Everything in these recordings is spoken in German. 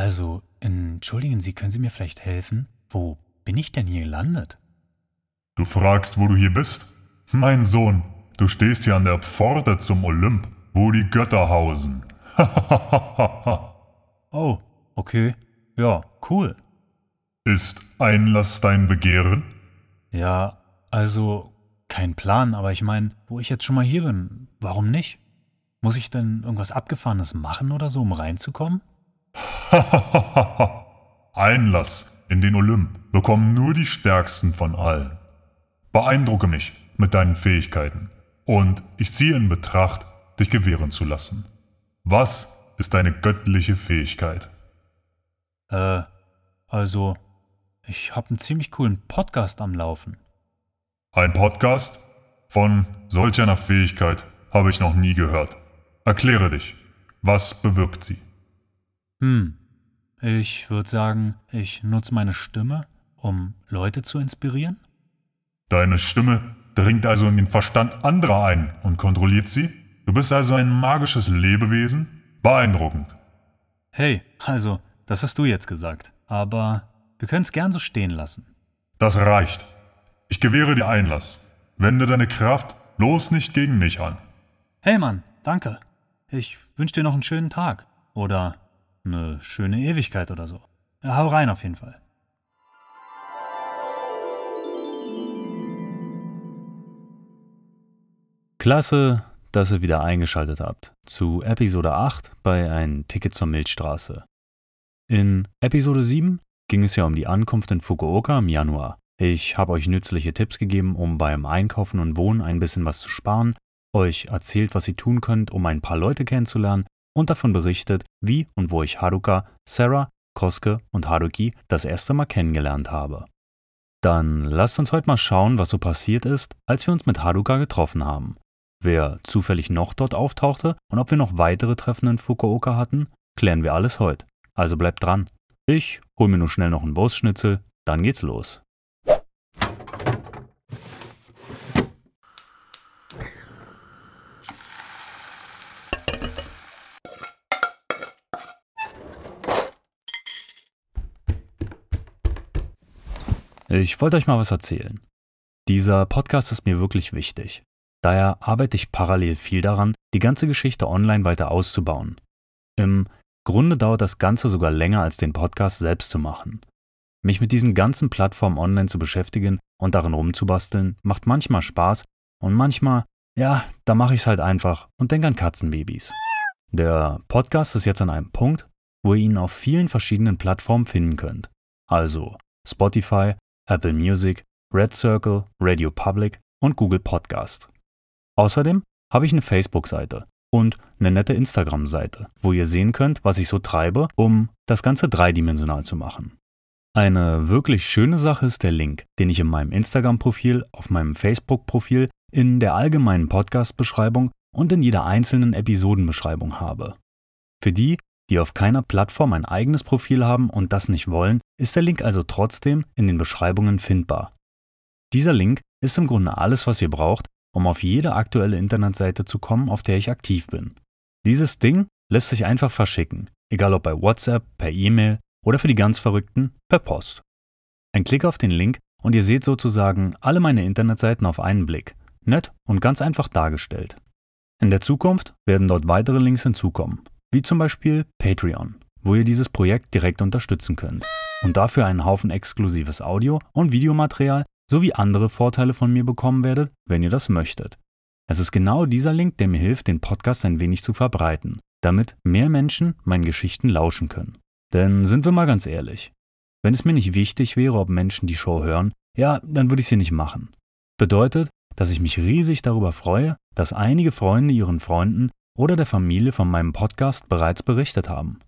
Also, entschuldigen Sie, können Sie mir vielleicht helfen? Wo bin ich denn hier gelandet? Du fragst, wo du hier bist? Mein Sohn, du stehst hier an der Pforte zum Olymp, wo die Götter hausen. Oh, okay. Ja, cool. Ist Einlass dein Begehren? Ja, also kein Plan, aber ich meine, wo ich jetzt schon mal hier bin, warum nicht? Muss ich denn irgendwas Abgefahrenes machen oder so, um reinzukommen? Einlass in den Olymp bekommen nur die Stärksten von allen. Beeindrucke mich mit deinen Fähigkeiten und ich ziehe in Betracht, dich gewähren zu lassen. Was ist deine göttliche Fähigkeit? Äh, also, ich habe einen ziemlich coolen Podcast am Laufen. Ein Podcast? Von solch einer Fähigkeit habe ich noch nie gehört. Erkläre dich. Was bewirkt sie? Hm, ich würde sagen, ich nutze meine Stimme, um Leute zu inspirieren. Deine Stimme dringt also in den Verstand anderer ein und kontrolliert sie? Du bist also ein magisches Lebewesen? Beeindruckend. Hey, also, das hast du jetzt gesagt. Aber wir können es gern so stehen lassen. Das reicht. Ich gewähre dir Einlass. Wende deine Kraft bloß nicht gegen mich an. Hey Mann, danke. Ich wünsche dir noch einen schönen Tag. Oder eine schöne Ewigkeit oder so. Ja, hau rein auf jeden Fall. Klasse, dass ihr wieder eingeschaltet habt zu Episode 8 bei Ein Ticket zur Milchstraße. In Episode 7 ging es ja um die Ankunft in Fukuoka im Januar. Ich habe euch nützliche Tipps gegeben, um beim Einkaufen und Wohnen ein bisschen was zu sparen, euch erzählt, was ihr tun könnt, um ein paar Leute kennenzulernen und davon berichtet, wie und wo ich Haruka, Sarah, Koske und Haruki das erste Mal kennengelernt habe. Dann lasst uns heute mal schauen, was so passiert ist, als wir uns mit Haruka getroffen haben. Wer zufällig noch dort auftauchte und ob wir noch weitere Treffen in Fukuoka hatten, klären wir alles heute. Also bleibt dran. Ich hol mir nur schnell noch einen Wurstschnitzel, dann geht's los. Ich wollte euch mal was erzählen. Dieser Podcast ist mir wirklich wichtig. Daher arbeite ich parallel viel daran, die ganze Geschichte online weiter auszubauen. Im Grunde dauert das Ganze sogar länger als den Podcast selbst zu machen. Mich mit diesen ganzen Plattformen online zu beschäftigen und darin rumzubasteln, macht manchmal Spaß und manchmal, ja, da mache ich es halt einfach und denke an Katzenbabys. Der Podcast ist jetzt an einem Punkt, wo ihr ihn auf vielen verschiedenen Plattformen finden könnt. Also Spotify, Apple Music, Red Circle, Radio Public und Google Podcast. Außerdem habe ich eine Facebook-Seite und eine nette Instagram-Seite, wo ihr sehen könnt, was ich so treibe, um das Ganze dreidimensional zu machen. Eine wirklich schöne Sache ist der Link, den ich in meinem Instagram-Profil, auf meinem Facebook-Profil, in der allgemeinen Podcast-Beschreibung und in jeder einzelnen Episodenbeschreibung habe. Für die, die auf keiner Plattform ein eigenes Profil haben und das nicht wollen, ist der Link also trotzdem in den Beschreibungen findbar. Dieser Link ist im Grunde alles, was ihr braucht, um auf jede aktuelle Internetseite zu kommen, auf der ich aktiv bin. Dieses Ding lässt sich einfach verschicken, egal ob bei WhatsApp, per E-Mail oder für die ganz Verrückten per Post. Ein Klick auf den Link und ihr seht sozusagen alle meine Internetseiten auf einen Blick, nett und ganz einfach dargestellt. In der Zukunft werden dort weitere Links hinzukommen, wie zum Beispiel Patreon, wo ihr dieses Projekt direkt unterstützen könnt und dafür einen Haufen exklusives Audio- und Videomaterial sowie andere Vorteile von mir bekommen werdet, wenn ihr das möchtet. Es ist genau dieser Link, der mir hilft, den Podcast ein wenig zu verbreiten, damit mehr Menschen meinen Geschichten lauschen können. Denn sind wir mal ganz ehrlich, wenn es mir nicht wichtig wäre, ob Menschen die Show hören, ja, dann würde ich sie nicht machen. Bedeutet, dass ich mich riesig darüber freue, dass einige Freunde ihren Freunden oder der Familie von meinem Podcast bereits berichtet haben.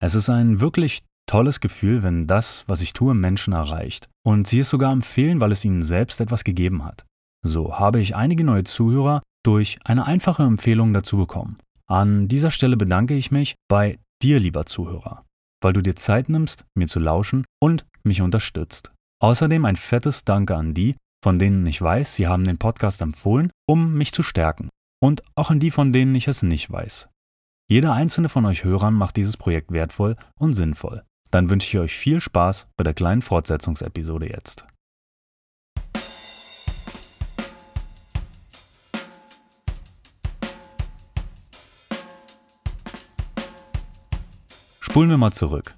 Es ist ein wirklich tolles Gefühl, wenn das, was ich tue, Menschen erreicht und sie es sogar empfehlen, weil es ihnen selbst etwas gegeben hat. So habe ich einige neue Zuhörer durch eine einfache Empfehlung dazu bekommen. An dieser Stelle bedanke ich mich bei dir, lieber Zuhörer, weil du dir Zeit nimmst, mir zu lauschen und mich unterstützt. Außerdem ein fettes Danke an die, von denen ich weiß, sie haben den Podcast empfohlen, um mich zu stärken und auch an die, von denen ich es nicht weiß. Jeder einzelne von euch Hörern macht dieses Projekt wertvoll und sinnvoll. Dann wünsche ich euch viel Spaß bei der kleinen Fortsetzungsepisode jetzt. Spulen wir mal zurück.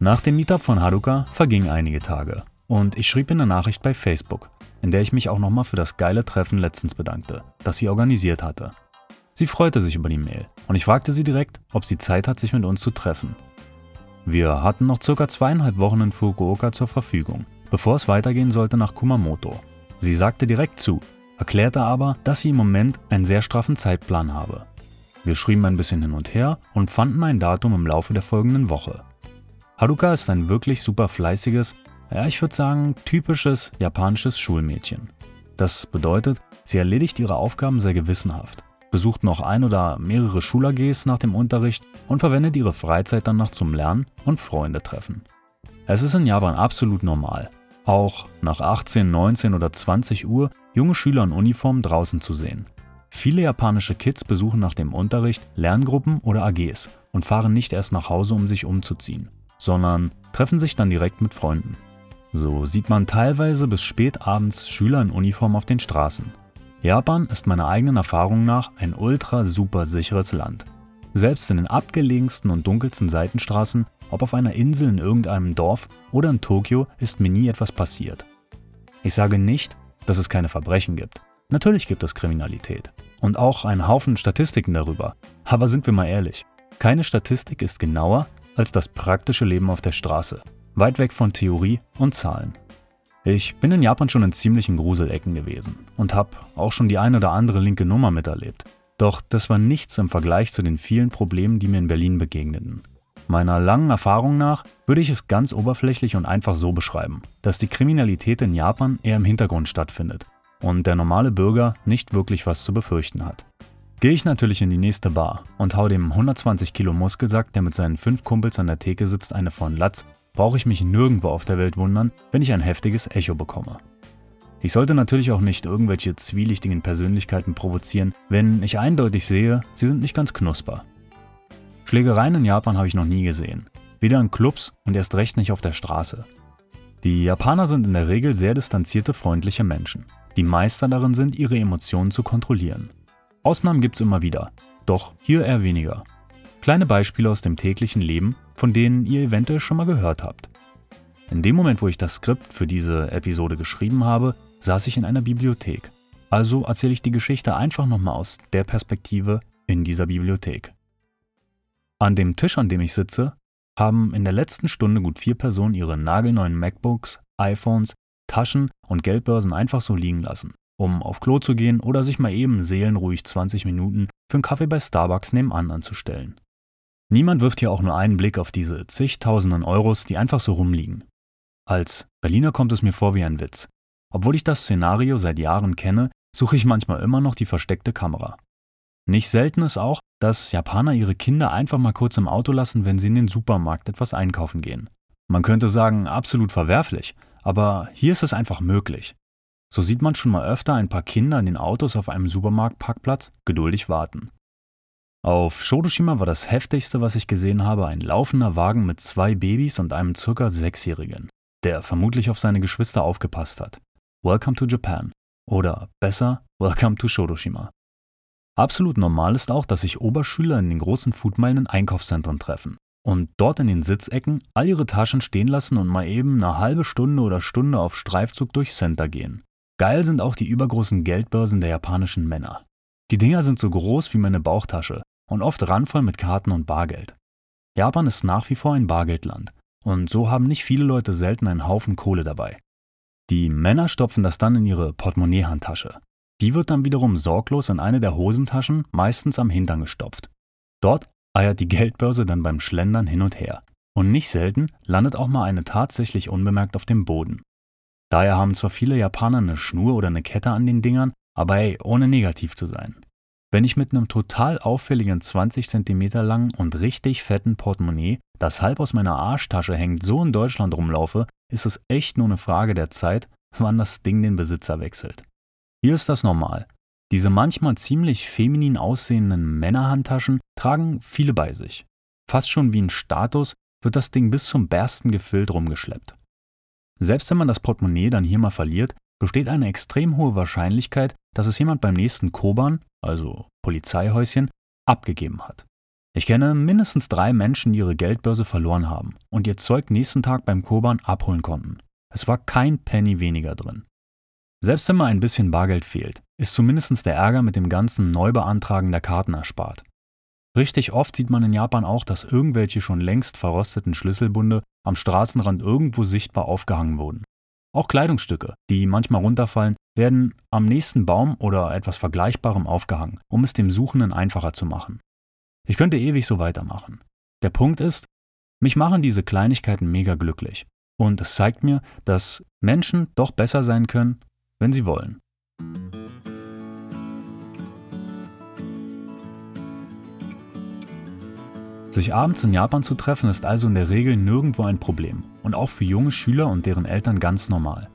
Nach dem Meetup von Haruka vergingen einige Tage und ich schrieb in der Nachricht bei Facebook, in der ich mich auch nochmal für das geile Treffen letztens bedankte, das sie organisiert hatte. Sie freute sich über die Mail und ich fragte sie direkt, ob sie Zeit hat, sich mit uns zu treffen. Wir hatten noch circa zweieinhalb Wochen in Fukuoka zur Verfügung, bevor es weitergehen sollte nach Kumamoto. Sie sagte direkt zu, erklärte aber, dass sie im Moment einen sehr straffen Zeitplan habe wir schrieben ein bisschen hin und her und fanden ein Datum im Laufe der folgenden Woche. Haruka ist ein wirklich super fleißiges, ja ich würde sagen typisches japanisches Schulmädchen. Das bedeutet, sie erledigt ihre Aufgaben sehr gewissenhaft, besucht noch ein oder mehrere Schul-AGs nach dem Unterricht und verwendet ihre Freizeit dann noch zum Lernen und Freunde treffen. Es ist in Japan absolut normal, auch nach 18, 19 oder 20 Uhr junge Schüler in Uniform draußen zu sehen. Viele japanische Kids besuchen nach dem Unterricht Lerngruppen oder AGs und fahren nicht erst nach Hause, um sich umzuziehen, sondern treffen sich dann direkt mit Freunden. So sieht man teilweise bis spät abends Schüler in Uniform auf den Straßen. Japan ist meiner eigenen Erfahrung nach ein ultra super sicheres Land. Selbst in den abgelegensten und dunkelsten Seitenstraßen, ob auf einer Insel in irgendeinem Dorf oder in Tokio, ist mir nie etwas passiert. Ich sage nicht, dass es keine Verbrechen gibt. Natürlich gibt es Kriminalität und auch einen Haufen Statistiken darüber. Aber sind wir mal ehrlich, keine Statistik ist genauer als das praktische Leben auf der Straße, weit weg von Theorie und Zahlen. Ich bin in Japan schon in ziemlichen Gruselecken gewesen und habe auch schon die ein oder andere linke Nummer miterlebt. Doch das war nichts im Vergleich zu den vielen Problemen, die mir in Berlin begegneten. Meiner langen Erfahrung nach würde ich es ganz oberflächlich und einfach so beschreiben, dass die Kriminalität in Japan eher im Hintergrund stattfindet und der normale Bürger nicht wirklich was zu befürchten hat. Gehe ich natürlich in die nächste Bar und hau dem 120 Kilo Muskelsack, der mit seinen fünf Kumpels an der Theke sitzt, eine von Latz, brauche ich mich nirgendwo auf der Welt wundern, wenn ich ein heftiges Echo bekomme. Ich sollte natürlich auch nicht irgendwelche zwielichtigen Persönlichkeiten provozieren, wenn ich eindeutig sehe, sie sind nicht ganz knusper. Schlägereien in Japan habe ich noch nie gesehen. Weder in Clubs und erst recht nicht auf der Straße. Die Japaner sind in der Regel sehr distanzierte, freundliche Menschen die Meister darin sind, ihre Emotionen zu kontrollieren. Ausnahmen gibt es immer wieder, doch hier eher weniger. Kleine Beispiele aus dem täglichen Leben, von denen ihr eventuell schon mal gehört habt. In dem Moment, wo ich das Skript für diese Episode geschrieben habe, saß ich in einer Bibliothek. Also erzähle ich die Geschichte einfach nochmal aus der Perspektive in dieser Bibliothek. An dem Tisch, an dem ich sitze, haben in der letzten Stunde gut vier Personen ihre nagelneuen MacBooks, iPhones, Taschen und Geldbörsen einfach so liegen lassen, um auf Klo zu gehen oder sich mal eben seelenruhig 20 Minuten für einen Kaffee bei Starbucks nebenan anzustellen. Niemand wirft hier auch nur einen Blick auf diese zigtausenden Euros, die einfach so rumliegen. Als Berliner kommt es mir vor wie ein Witz. Obwohl ich das Szenario seit Jahren kenne, suche ich manchmal immer noch die versteckte Kamera. Nicht selten ist auch, dass Japaner ihre Kinder einfach mal kurz im Auto lassen, wenn sie in den Supermarkt etwas einkaufen gehen. Man könnte sagen, absolut verwerflich, aber hier ist es einfach möglich. So sieht man schon mal öfter ein paar Kinder in den Autos auf einem Supermarktparkplatz geduldig warten. Auf Shodoshima war das heftigste, was ich gesehen habe, ein laufender Wagen mit zwei Babys und einem circa Sechsjährigen, der vermutlich auf seine Geschwister aufgepasst hat. Welcome to Japan. Oder besser, Welcome to Shodoshima. Absolut normal ist auch, dass sich Oberschüler in den großen Foodmeilen in Einkaufszentren treffen und dort in den Sitzecken all ihre Taschen stehen lassen und mal eben eine halbe Stunde oder Stunde auf Streifzug durchs Center gehen. Geil sind auch die übergroßen Geldbörsen der japanischen Männer. Die Dinger sind so groß wie meine Bauchtasche und oft randvoll mit Karten und Bargeld. Japan ist nach wie vor ein Bargeldland und so haben nicht viele Leute selten einen Haufen Kohle dabei. Die Männer stopfen das dann in ihre Portemonnaie-Handtasche. Die wird dann wiederum sorglos in eine der Hosentaschen, meistens am Hintern gestopft. Dort eiert die Geldbörse dann beim Schlendern hin und her. Und nicht selten landet auch mal eine tatsächlich unbemerkt auf dem Boden. Daher haben zwar viele Japaner eine Schnur oder eine Kette an den Dingern, aber ey, ohne negativ zu sein. Wenn ich mit einem total auffälligen 20 cm langen und richtig fetten Portemonnaie, das halb aus meiner Arschtasche hängt, so in Deutschland rumlaufe, ist es echt nur eine Frage der Zeit, wann das Ding den Besitzer wechselt. Hier ist das normal. Diese manchmal ziemlich feminin aussehenden Männerhandtaschen tragen viele bei sich. Fast schon wie ein Status wird das Ding bis zum Bersten gefüllt rumgeschleppt. Selbst wenn man das Portemonnaie dann hier mal verliert, besteht eine extrem hohe Wahrscheinlichkeit, dass es jemand beim nächsten Koban, also Polizeihäuschen, abgegeben hat. Ich kenne mindestens drei Menschen, die ihre Geldbörse verloren haben und ihr Zeug nächsten Tag beim Koban abholen konnten. Es war kein Penny weniger drin. Selbst wenn mal ein bisschen Bargeld fehlt, ist zumindest der Ärger mit dem ganzen Neubeantragen der Karten erspart. Richtig oft sieht man in Japan auch, dass irgendwelche schon längst verrosteten Schlüsselbunde am Straßenrand irgendwo sichtbar aufgehangen wurden. Auch Kleidungsstücke, die manchmal runterfallen, werden am nächsten Baum oder etwas Vergleichbarem aufgehangen, um es dem Suchenden einfacher zu machen. Ich könnte ewig so weitermachen. Der Punkt ist, mich machen diese Kleinigkeiten mega glücklich. Und es zeigt mir, dass Menschen doch besser sein können, wenn sie wollen. Sich abends in Japan zu treffen ist also in der Regel nirgendwo ein Problem und auch für junge Schüler und deren Eltern ganz normal.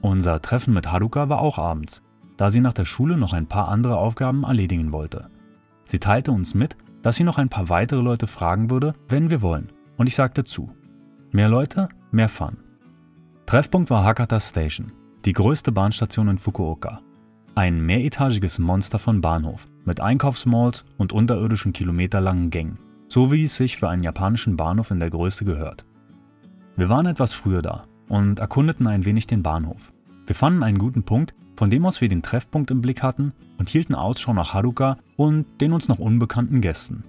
Unser Treffen mit Haruka war auch abends, da sie nach der Schule noch ein paar andere Aufgaben erledigen wollte. Sie teilte uns mit, dass sie noch ein paar weitere Leute fragen würde, wenn wir wollen, und ich sagte zu. Mehr Leute, mehr Fun. Treffpunkt war Hakata Station, die größte Bahnstation in Fukuoka. Ein mehretagiges Monster von Bahnhof mit Einkaufsmalls und unterirdischen kilometerlangen Gängen so wie es sich für einen japanischen Bahnhof in der Größe gehört. Wir waren etwas früher da und erkundeten ein wenig den Bahnhof. Wir fanden einen guten Punkt, von dem aus wir den Treffpunkt im Blick hatten und hielten Ausschau nach Haruka und den uns noch unbekannten Gästen.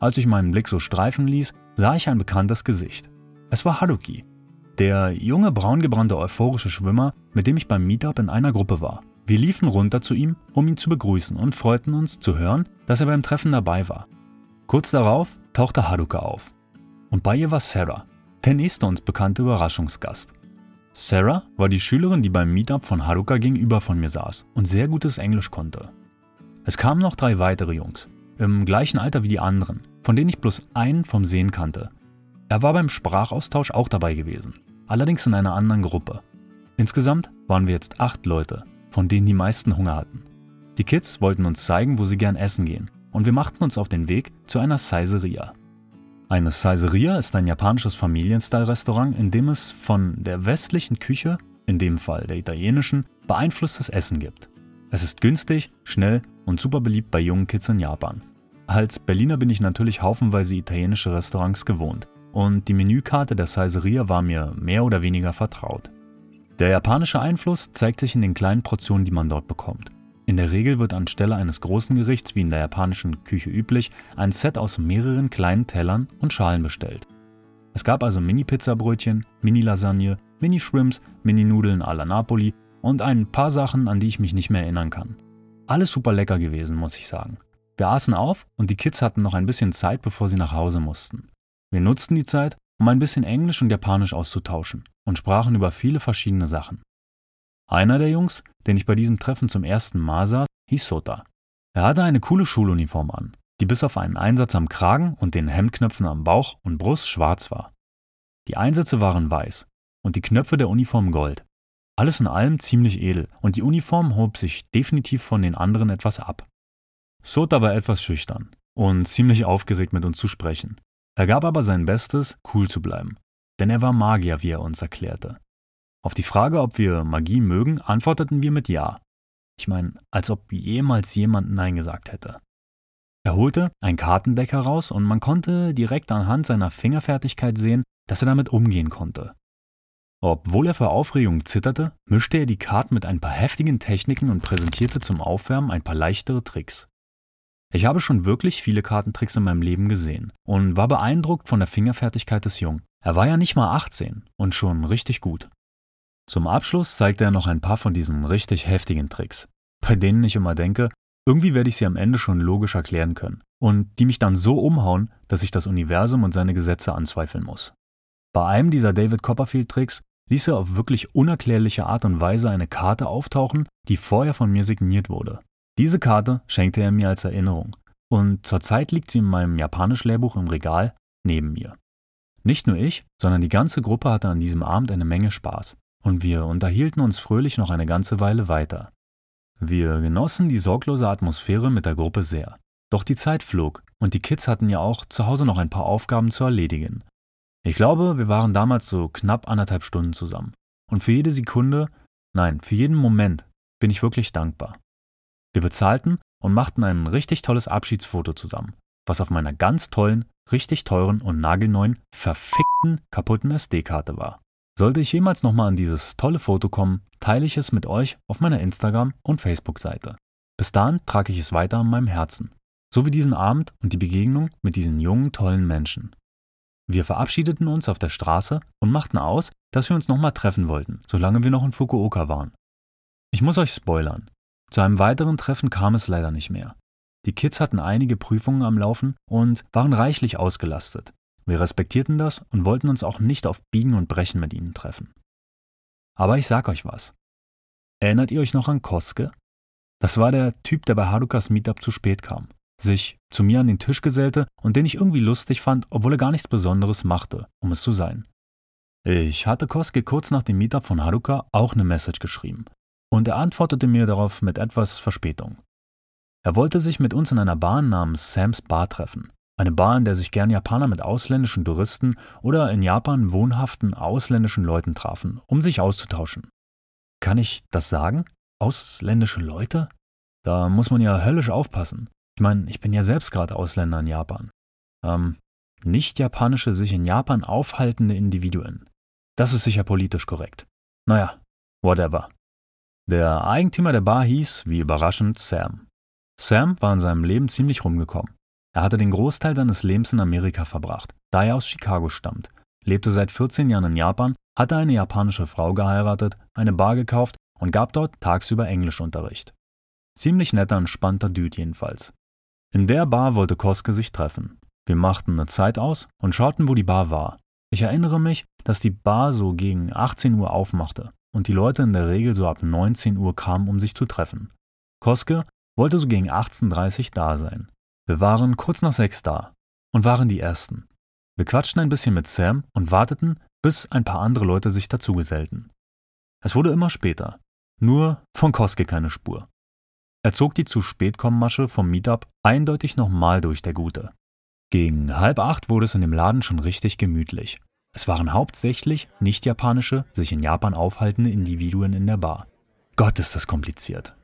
Als ich meinen Blick so streifen ließ, sah ich ein bekanntes Gesicht. Es war Haruki, der junge braungebrannte euphorische Schwimmer, mit dem ich beim Meetup in einer Gruppe war. Wir liefen runter zu ihm, um ihn zu begrüßen und freuten uns zu hören, dass er beim Treffen dabei war. Kurz darauf tauchte Haruka auf. Und bei ihr war Sarah, der nächste uns bekannte Überraschungsgast. Sarah war die Schülerin, die beim Meetup von Haruka gegenüber von mir saß und sehr gutes Englisch konnte. Es kamen noch drei weitere Jungs, im gleichen Alter wie die anderen, von denen ich bloß einen vom Sehen kannte. Er war beim Sprachaustausch auch dabei gewesen, allerdings in einer anderen Gruppe. Insgesamt waren wir jetzt acht Leute, von denen die meisten Hunger hatten. Die Kids wollten uns zeigen, wo sie gern essen gehen und wir machten uns auf den Weg zu einer Saiseria. Eine Saiseria ist ein japanisches Familienstyle-Restaurant, in dem es von der westlichen Küche, in dem Fall der italienischen, beeinflusstes Essen gibt. Es ist günstig, schnell und super beliebt bei jungen Kids in Japan. Als Berliner bin ich natürlich haufenweise italienische Restaurants gewohnt und die Menükarte der Saiseria war mir mehr oder weniger vertraut. Der japanische Einfluss zeigt sich in den kleinen Portionen, die man dort bekommt. In der Regel wird anstelle eines großen Gerichts, wie in der japanischen Küche üblich, ein Set aus mehreren kleinen Tellern und Schalen bestellt. Es gab also Mini-Pizzabrötchen, Mini-Lasagne, Mini-Shrimps, Mini-Nudeln à la Napoli und ein paar Sachen, an die ich mich nicht mehr erinnern kann. Alles super lecker gewesen, muss ich sagen. Wir aßen auf und die Kids hatten noch ein bisschen Zeit, bevor sie nach Hause mussten. Wir nutzten die Zeit, um ein bisschen Englisch und Japanisch auszutauschen und sprachen über viele verschiedene Sachen. Einer der Jungs, den ich bei diesem Treffen zum ersten Mal sah, hieß Sota. Er hatte eine coole Schuluniform an, die bis auf einen Einsatz am Kragen und den Hemdknöpfen am Bauch und Brust schwarz war. Die Einsätze waren weiß und die Knöpfe der Uniform gold. Alles in allem ziemlich edel und die Uniform hob sich definitiv von den anderen etwas ab. Sota war etwas schüchtern und ziemlich aufgeregt mit uns zu sprechen. Er gab aber sein Bestes, cool zu bleiben, denn er war Magier, wie er uns erklärte. Auf die Frage, ob wir Magie mögen, antworteten wir mit Ja. Ich meine, als ob jemals jemand Nein gesagt hätte. Er holte ein Kartendeck heraus und man konnte direkt anhand seiner Fingerfertigkeit sehen, dass er damit umgehen konnte. Obwohl er vor Aufregung zitterte, mischte er die Karten mit ein paar heftigen Techniken und präsentierte zum Aufwärmen ein paar leichtere Tricks. Ich habe schon wirklich viele Kartentricks in meinem Leben gesehen und war beeindruckt von der Fingerfertigkeit des Jungen. Er war ja nicht mal 18 und schon richtig gut. Zum Abschluss zeigte er noch ein paar von diesen richtig heftigen Tricks, bei denen ich immer denke, irgendwie werde ich sie am Ende schon logisch erklären können und die mich dann so umhauen, dass ich das Universum und seine Gesetze anzweifeln muss. Bei einem dieser David Copperfield Tricks ließ er auf wirklich unerklärliche Art und Weise eine Karte auftauchen, die vorher von mir signiert wurde. Diese Karte schenkte er mir als Erinnerung und zurzeit liegt sie in meinem Japanisch-Lehrbuch im Regal neben mir. Nicht nur ich, sondern die ganze Gruppe hatte an diesem Abend eine Menge Spaß und wir unterhielten uns fröhlich noch eine ganze Weile weiter. Wir genossen die sorglose Atmosphäre mit der Gruppe sehr. Doch die Zeit flog und die Kids hatten ja auch zu Hause noch ein paar Aufgaben zu erledigen. Ich glaube, wir waren damals so knapp anderthalb Stunden zusammen. Und für jede Sekunde, nein, für jeden Moment bin ich wirklich dankbar. Wir bezahlten und machten ein richtig tolles Abschiedsfoto zusammen, was auf meiner ganz tollen, richtig teuren und nagelneuen, verfickten, kaputten SD-Karte war. Sollte ich jemals nochmal an dieses tolle Foto kommen, teile ich es mit euch auf meiner Instagram- und Facebook-Seite. Bis dahin trage ich es weiter an meinem Herzen. So wie diesen Abend und die Begegnung mit diesen jungen, tollen Menschen. Wir verabschiedeten uns auf der Straße und machten aus, dass wir uns nochmal treffen wollten, solange wir noch in Fukuoka waren. Ich muss euch spoilern. Zu einem weiteren Treffen kam es leider nicht mehr. Die Kids hatten einige Prüfungen am Laufen und waren reichlich ausgelastet. Wir respektierten das und wollten uns auch nicht auf Biegen und Brechen mit ihnen treffen. Aber ich sag euch was. Erinnert ihr euch noch an Koske? Das war der Typ, der bei Harukas Meetup zu spät kam sich zu mir an den Tisch gesellte und den ich irgendwie lustig fand, obwohl er gar nichts Besonderes machte, um es zu sein. Ich hatte Koske kurz nach dem Meetup von Haruka auch eine Message geschrieben und er antwortete mir darauf mit etwas Verspätung. Er wollte sich mit uns in einer Bar namens Sam's Bar treffen. Eine Bar, in der sich gern Japaner mit ausländischen Touristen oder in Japan wohnhaften ausländischen Leuten trafen, um sich auszutauschen. Kann ich das sagen? Ausländische Leute? Da muss man ja höllisch aufpassen. Ich meine, ich bin ja selbst gerade Ausländer in Japan. Ähm, nicht japanische, sich in Japan aufhaltende Individuen. Das ist sicher politisch korrekt. Naja, whatever. Der Eigentümer der Bar hieß, wie überraschend, Sam. Sam war in seinem Leben ziemlich rumgekommen. Er hatte den Großteil seines Lebens in Amerika verbracht, da er aus Chicago stammt, lebte seit 14 Jahren in Japan, hatte eine japanische Frau geheiratet, eine Bar gekauft und gab dort tagsüber Englischunterricht. Ziemlich netter, entspannter Dude jedenfalls. In der Bar wollte Koske sich treffen. Wir machten eine Zeit aus und schauten, wo die Bar war. Ich erinnere mich, dass die Bar so gegen 18 Uhr aufmachte und die Leute in der Regel so ab 19 Uhr kamen, um sich zu treffen. Koske wollte so gegen 18.30 Uhr da sein. Wir waren kurz nach sechs da und waren die Ersten. Wir quatschten ein bisschen mit Sam und warteten, bis ein paar andere Leute sich dazugesellten. Es wurde immer später. Nur von Koske keine Spur. Er zog die zu spät kommen Masche vom Meetup eindeutig nochmal durch, der Gute. Gegen halb acht wurde es in dem Laden schon richtig gemütlich. Es waren hauptsächlich nicht-japanische, sich in Japan aufhaltende Individuen in der Bar. Gott, ist das kompliziert.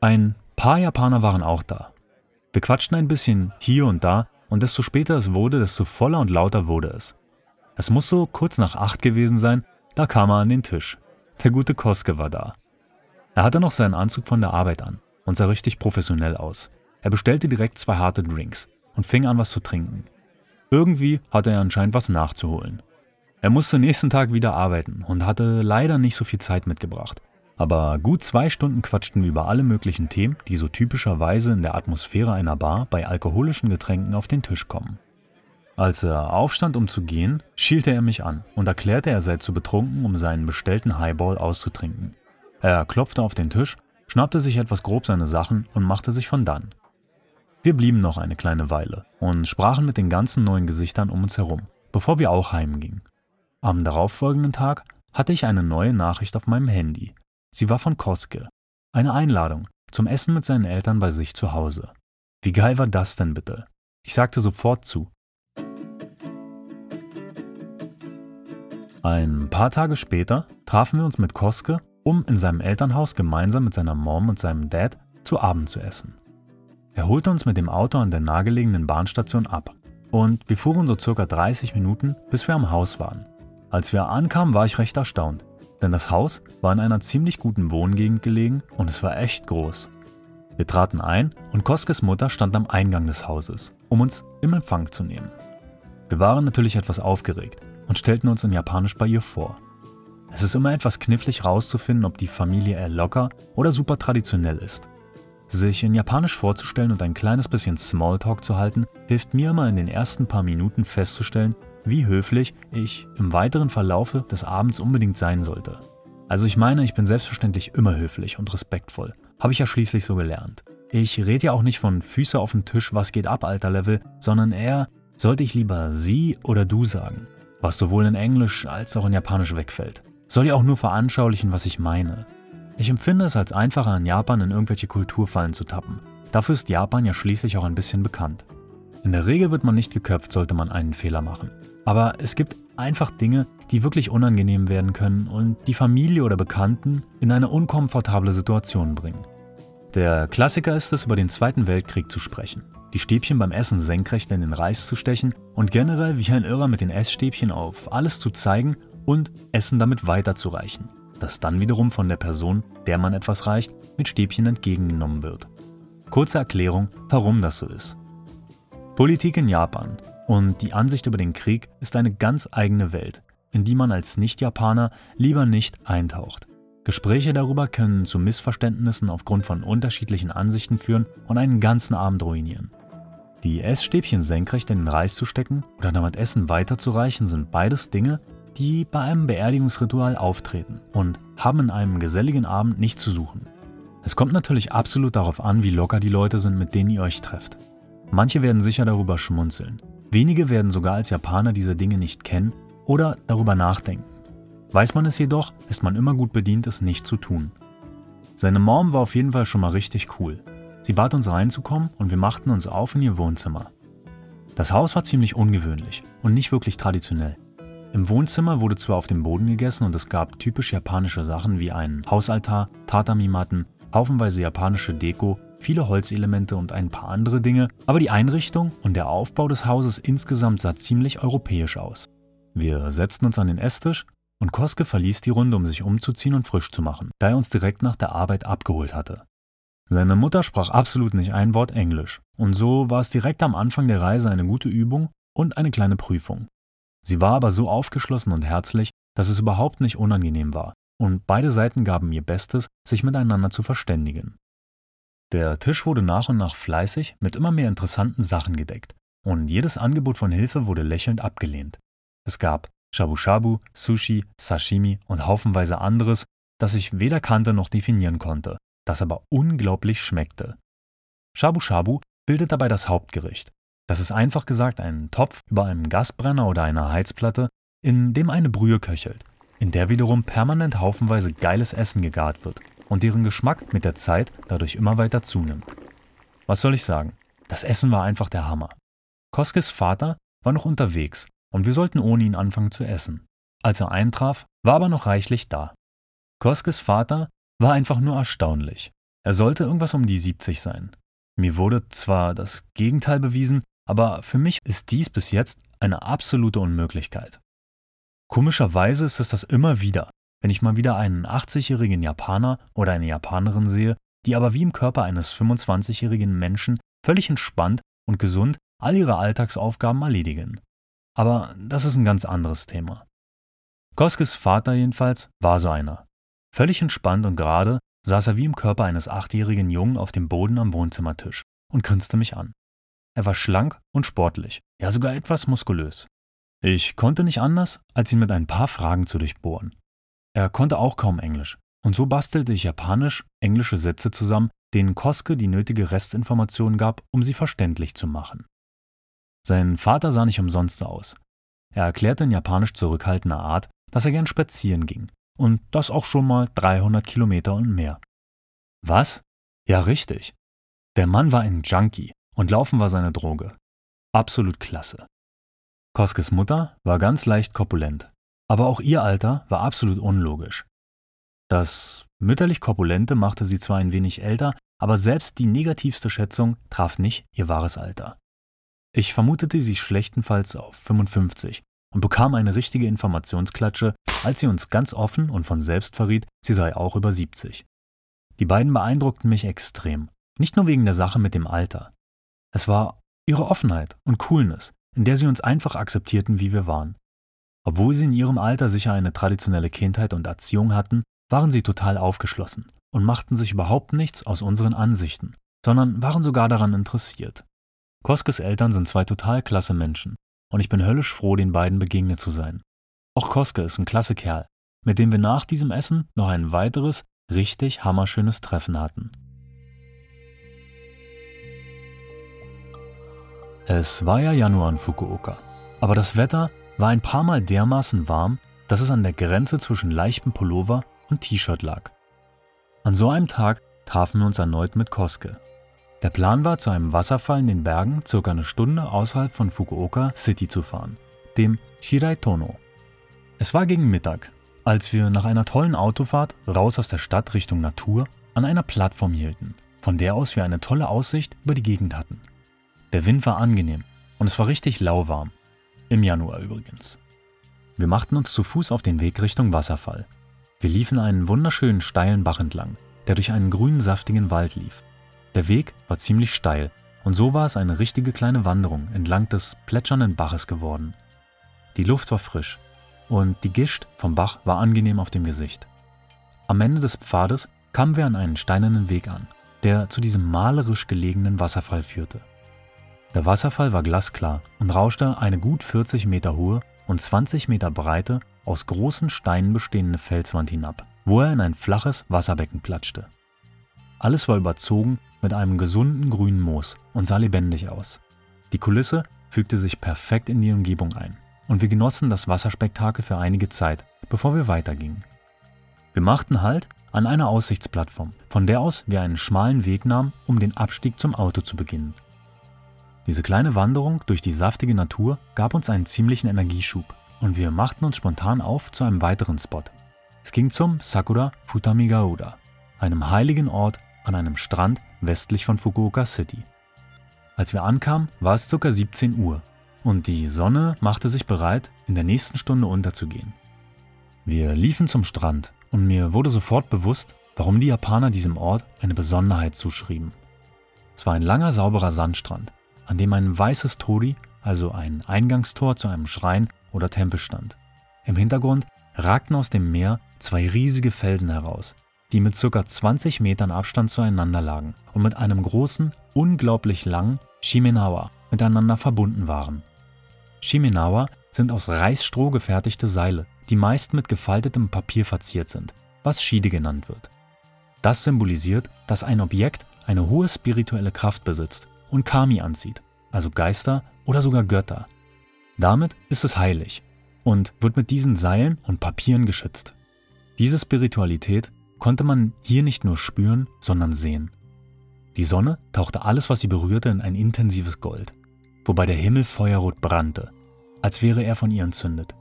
Ein paar Japaner waren auch da. Wir quatschten ein bisschen hier und da und desto später es wurde, desto voller und lauter wurde es. Es muss so kurz nach acht gewesen sein, da kam er an den Tisch. Der gute Koske war da. Er hatte noch seinen Anzug von der Arbeit an und sah richtig professionell aus. Er bestellte direkt zwei harte Drinks und fing an, was zu trinken. Irgendwie hatte er anscheinend was nachzuholen. Er musste nächsten Tag wieder arbeiten und hatte leider nicht so viel Zeit mitgebracht. Aber gut zwei Stunden quatschten wir über alle möglichen Themen, die so typischerweise in der Atmosphäre einer Bar bei alkoholischen Getränken auf den Tisch kommen. Als er aufstand, um zu gehen, schielte er mich an und erklärte, er sei zu betrunken, um seinen bestellten Highball auszutrinken. Er klopfte auf den Tisch schnappte sich etwas grob seine Sachen und machte sich von dann. Wir blieben noch eine kleine Weile und sprachen mit den ganzen neuen Gesichtern um uns herum, bevor wir auch heimgingen. Am darauffolgenden Tag hatte ich eine neue Nachricht auf meinem Handy. Sie war von Koske. Eine Einladung zum Essen mit seinen Eltern bei sich zu Hause. Wie geil war das denn bitte? Ich sagte sofort zu. Ein paar Tage später trafen wir uns mit Koske um in seinem Elternhaus gemeinsam mit seiner Mom und seinem Dad zu Abend zu essen. Er holte uns mit dem Auto an der nahegelegenen Bahnstation ab und wir fuhren so circa 30 Minuten, bis wir am Haus waren. Als wir ankamen, war ich recht erstaunt, denn das Haus war in einer ziemlich guten Wohngegend gelegen und es war echt groß. Wir traten ein und Koskes Mutter stand am Eingang des Hauses, um uns im Empfang zu nehmen. Wir waren natürlich etwas aufgeregt und stellten uns in Japanisch bei ihr vor. Es ist immer etwas knifflig herauszufinden, ob die Familie eher locker oder super traditionell ist. Sich in Japanisch vorzustellen und ein kleines bisschen Smalltalk zu halten, hilft mir immer in den ersten paar Minuten festzustellen, wie höflich ich im weiteren Verlaufe des Abends unbedingt sein sollte. Also ich meine, ich bin selbstverständlich immer höflich und respektvoll. Habe ich ja schließlich so gelernt. Ich rede ja auch nicht von Füße auf dem Tisch, was geht ab, alter Level, sondern eher, sollte ich lieber sie oder du sagen, was sowohl in Englisch als auch in Japanisch wegfällt. Soll ja auch nur veranschaulichen, was ich meine. Ich empfinde es als einfacher, in Japan in irgendwelche Kulturfallen zu tappen. Dafür ist Japan ja schließlich auch ein bisschen bekannt. In der Regel wird man nicht geköpft, sollte man einen Fehler machen. Aber es gibt einfach Dinge, die wirklich unangenehm werden können und die Familie oder Bekannten in eine unkomfortable Situation bringen. Der Klassiker ist es, über den Zweiten Weltkrieg zu sprechen, die Stäbchen beim Essen senkrecht in den Reis zu stechen und generell wie ein Irrer mit den Essstäbchen auf alles zu zeigen und Essen damit weiterzureichen, das dann wiederum von der Person, der man etwas reicht, mit Stäbchen entgegengenommen wird. Kurze Erklärung, warum das so ist. Politik in Japan und die Ansicht über den Krieg ist eine ganz eigene Welt, in die man als Nicht-Japaner lieber nicht eintaucht. Gespräche darüber können zu Missverständnissen aufgrund von unterschiedlichen Ansichten führen und einen ganzen Abend ruinieren. Die Essstäbchen senkrecht in den Reis zu stecken oder damit Essen weiterzureichen sind beides Dinge, die bei einem Beerdigungsritual auftreten und haben in einem geselligen Abend nichts zu suchen. Es kommt natürlich absolut darauf an, wie locker die Leute sind, mit denen ihr euch trefft. Manche werden sicher darüber schmunzeln. Wenige werden sogar als Japaner diese Dinge nicht kennen oder darüber nachdenken. Weiß man es jedoch, ist man immer gut bedient, es nicht zu tun. Seine Mom war auf jeden Fall schon mal richtig cool. Sie bat uns reinzukommen und wir machten uns auf in ihr Wohnzimmer. Das Haus war ziemlich ungewöhnlich und nicht wirklich traditionell. Im Wohnzimmer wurde zwar auf dem Boden gegessen und es gab typisch japanische Sachen wie einen Hausaltar, Tatami-Matten, haufenweise japanische Deko, viele Holzelemente und ein paar andere Dinge, aber die Einrichtung und der Aufbau des Hauses insgesamt sah ziemlich europäisch aus. Wir setzten uns an den Esstisch und Koske verließ die Runde, um sich umzuziehen und frisch zu machen, da er uns direkt nach der Arbeit abgeholt hatte. Seine Mutter sprach absolut nicht ein Wort Englisch, und so war es direkt am Anfang der Reise eine gute Übung und eine kleine Prüfung. Sie war aber so aufgeschlossen und herzlich, dass es überhaupt nicht unangenehm war, und beide Seiten gaben ihr Bestes, sich miteinander zu verständigen. Der Tisch wurde nach und nach fleißig mit immer mehr interessanten Sachen gedeckt, und jedes Angebot von Hilfe wurde lächelnd abgelehnt. Es gab Shabu Shabu, Sushi, Sashimi und haufenweise anderes, das ich weder kannte noch definieren konnte, das aber unglaublich schmeckte. Shabu Shabu bildet dabei das Hauptgericht. Das ist einfach gesagt ein Topf über einem Gasbrenner oder einer Heizplatte, in dem eine Brühe köchelt, in der wiederum permanent haufenweise geiles Essen gegart wird und deren Geschmack mit der Zeit dadurch immer weiter zunimmt. Was soll ich sagen? Das Essen war einfach der Hammer. Koskes Vater war noch unterwegs und wir sollten ohne ihn anfangen zu essen. Als er eintraf, war aber noch reichlich da. Koskes Vater war einfach nur erstaunlich. Er sollte irgendwas um die 70 sein. Mir wurde zwar das Gegenteil bewiesen, aber für mich ist dies bis jetzt eine absolute Unmöglichkeit. Komischerweise ist es das immer wieder, wenn ich mal wieder einen 80-jährigen Japaner oder eine Japanerin sehe, die aber wie im Körper eines 25-jährigen Menschen völlig entspannt und gesund all ihre Alltagsaufgaben erledigen. Aber das ist ein ganz anderes Thema. Koskes Vater jedenfalls war so einer. Völlig entspannt und gerade saß er wie im Körper eines achtjährigen Jungen auf dem Boden am Wohnzimmertisch und grinste mich an. Er war schlank und sportlich, ja sogar etwas muskulös. Ich konnte nicht anders, als ihn mit ein paar Fragen zu durchbohren. Er konnte auch kaum Englisch, und so bastelte ich japanisch-englische Sätze zusammen, denen Koske die nötige Restinformation gab, um sie verständlich zu machen. Sein Vater sah nicht umsonst so aus. Er erklärte in japanisch zurückhaltender Art, dass er gern spazieren ging. Und das auch schon mal 300 Kilometer und mehr. Was? Ja, richtig. Der Mann war ein Junkie und Laufen war seine Droge. Absolut klasse. Koskes Mutter war ganz leicht korpulent, aber auch ihr Alter war absolut unlogisch. Das mütterlich Korpulente machte sie zwar ein wenig älter, aber selbst die negativste Schätzung traf nicht ihr wahres Alter. Ich vermutete sie schlechtenfalls auf 55 und bekam eine richtige Informationsklatsche, als sie uns ganz offen und von selbst verriet, sie sei auch über 70. Die beiden beeindruckten mich extrem, nicht nur wegen der Sache mit dem Alter. Es war ihre Offenheit und Coolness, in der sie uns einfach akzeptierten, wie wir waren. Obwohl sie in ihrem Alter sicher eine traditionelle Kindheit und Erziehung hatten, waren sie total aufgeschlossen und machten sich überhaupt nichts aus unseren Ansichten, sondern waren sogar daran interessiert. Koskes Eltern sind zwei total klasse Menschen und ich bin höllisch froh, den beiden begegnet zu sein. Auch Koske ist ein klasse Kerl, mit dem wir nach diesem Essen noch ein weiteres, richtig hammerschönes Treffen hatten. Es war ja Januar in Fukuoka, aber das Wetter war ein paar Mal dermaßen warm, dass es an der Grenze zwischen leichtem Pullover und T-Shirt lag. An so einem Tag trafen wir uns erneut mit Koske. Der Plan war, zu einem Wasserfall in den Bergen circa eine Stunde außerhalb von Fukuoka City zu fahren, dem Shiraitono. Es war gegen Mittag, als wir nach einer tollen Autofahrt raus aus der Stadt Richtung Natur an einer Plattform hielten, von der aus wir eine tolle Aussicht über die Gegend hatten. Der Wind war angenehm und es war richtig lauwarm. Im Januar übrigens. Wir machten uns zu Fuß auf den Weg Richtung Wasserfall. Wir liefen einen wunderschönen steilen Bach entlang, der durch einen grünen saftigen Wald lief. Der Weg war ziemlich steil und so war es eine richtige kleine Wanderung entlang des plätschernden Baches geworden. Die Luft war frisch und die Gischt vom Bach war angenehm auf dem Gesicht. Am Ende des Pfades kamen wir an einen steinernen Weg an, der zu diesem malerisch gelegenen Wasserfall führte. Der Wasserfall war glasklar und rauschte eine gut 40 Meter hohe und 20 Meter breite, aus großen Steinen bestehende Felswand hinab, wo er in ein flaches Wasserbecken platschte. Alles war überzogen mit einem gesunden grünen Moos und sah lebendig aus. Die Kulisse fügte sich perfekt in die Umgebung ein und wir genossen das Wasserspektakel für einige Zeit, bevor wir weitergingen. Wir machten Halt an einer Aussichtsplattform, von der aus wir einen schmalen Weg nahmen, um den Abstieg zum Auto zu beginnen. Diese kleine Wanderung durch die saftige Natur gab uns einen ziemlichen Energieschub und wir machten uns spontan auf zu einem weiteren Spot. Es ging zum Sakura Futamigaura, einem heiligen Ort an einem Strand westlich von Fukuoka City. Als wir ankamen, war es ca. 17 Uhr und die Sonne machte sich bereit, in der nächsten Stunde unterzugehen. Wir liefen zum Strand und mir wurde sofort bewusst, warum die Japaner diesem Ort eine Besonderheit zuschrieben. Es war ein langer, sauberer Sandstrand, an dem ein weißes Tori, also ein Eingangstor zu einem Schrein oder Tempel stand. Im Hintergrund ragten aus dem Meer zwei riesige Felsen heraus, die mit ca. 20 Metern Abstand zueinander lagen und mit einem großen, unglaublich langen Shimenawa miteinander verbunden waren. Shimenawa sind aus Reisstroh gefertigte Seile, die meist mit gefaltetem Papier verziert sind, was Shide genannt wird. Das symbolisiert, dass ein Objekt eine hohe spirituelle Kraft besitzt und Kami anzieht, also Geister oder sogar Götter. Damit ist es heilig und wird mit diesen Seilen und Papieren geschützt. Diese Spiritualität konnte man hier nicht nur spüren, sondern sehen. Die Sonne tauchte alles, was sie berührte, in ein intensives Gold, wobei der Himmel feuerrot brannte, als wäre er von ihr entzündet.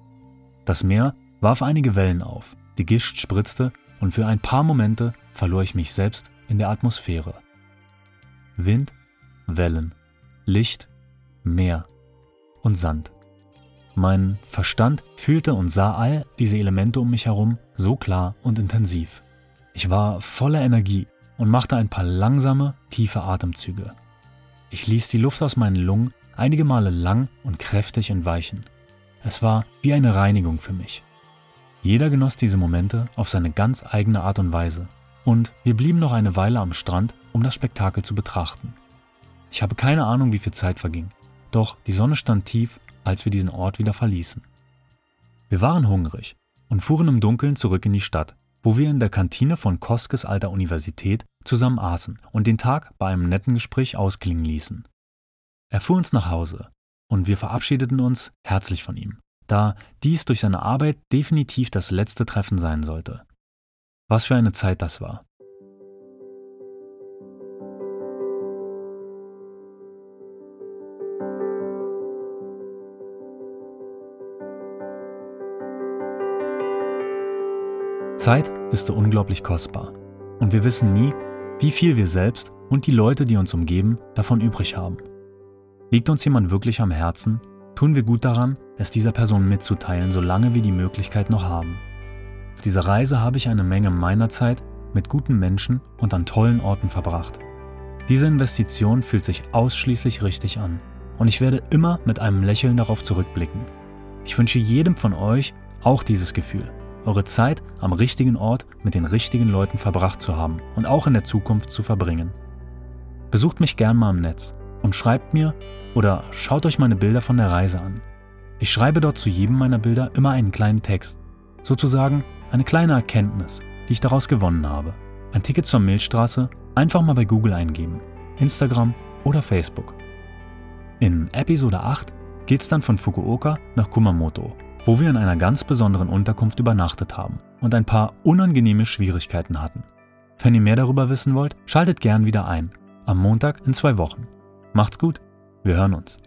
Das Meer warf einige Wellen auf, die Gischt spritzte und für ein paar Momente verlor ich mich selbst in der Atmosphäre. Wind, Wellen, Licht, Meer und Sand. Mein Verstand fühlte und sah all diese Elemente um mich herum so klar und intensiv. Ich war voller Energie und machte ein paar langsame, tiefe Atemzüge. Ich ließ die Luft aus meinen Lungen einige Male lang und kräftig entweichen. Es war wie eine Reinigung für mich. Jeder genoss diese Momente auf seine ganz eigene Art und Weise. Und wir blieben noch eine Weile am Strand, um das Spektakel zu betrachten. Ich habe keine Ahnung, wie viel Zeit verging. Doch die Sonne stand tief, als wir diesen Ort wieder verließen. Wir waren hungrig und fuhren im Dunkeln zurück in die Stadt, wo wir in der Kantine von Koskes alter Universität zusammen aßen und den Tag bei einem netten Gespräch ausklingen ließen. Er fuhr uns nach Hause und wir verabschiedeten uns herzlich von ihm, da dies durch seine Arbeit definitiv das letzte Treffen sein sollte. Was für eine Zeit das war. Zeit ist so unglaublich kostbar und wir wissen nie, wie viel wir selbst und die Leute, die uns umgeben, davon übrig haben. Liegt uns jemand wirklich am Herzen, tun wir gut daran, es dieser Person mitzuteilen, solange wir die Möglichkeit noch haben. Auf dieser Reise habe ich eine Menge meiner Zeit mit guten Menschen und an tollen Orten verbracht. Diese Investition fühlt sich ausschließlich richtig an und ich werde immer mit einem Lächeln darauf zurückblicken. Ich wünsche jedem von euch auch dieses Gefühl eure Zeit am richtigen Ort mit den richtigen Leuten verbracht zu haben und auch in der Zukunft zu verbringen. Besucht mich gern mal im Netz und schreibt mir oder schaut euch meine Bilder von der Reise an. Ich schreibe dort zu jedem meiner Bilder immer einen kleinen Text, sozusagen eine kleine Erkenntnis, die ich daraus gewonnen habe. Ein Ticket zur Milchstraße einfach mal bei Google eingeben, Instagram oder Facebook. In Episode 8 geht's dann von Fukuoka nach Kumamoto wo wir in einer ganz besonderen Unterkunft übernachtet haben und ein paar unangenehme Schwierigkeiten hatten. Wenn ihr mehr darüber wissen wollt, schaltet gern wieder ein. Am Montag in zwei Wochen. Macht's gut. Wir hören uns.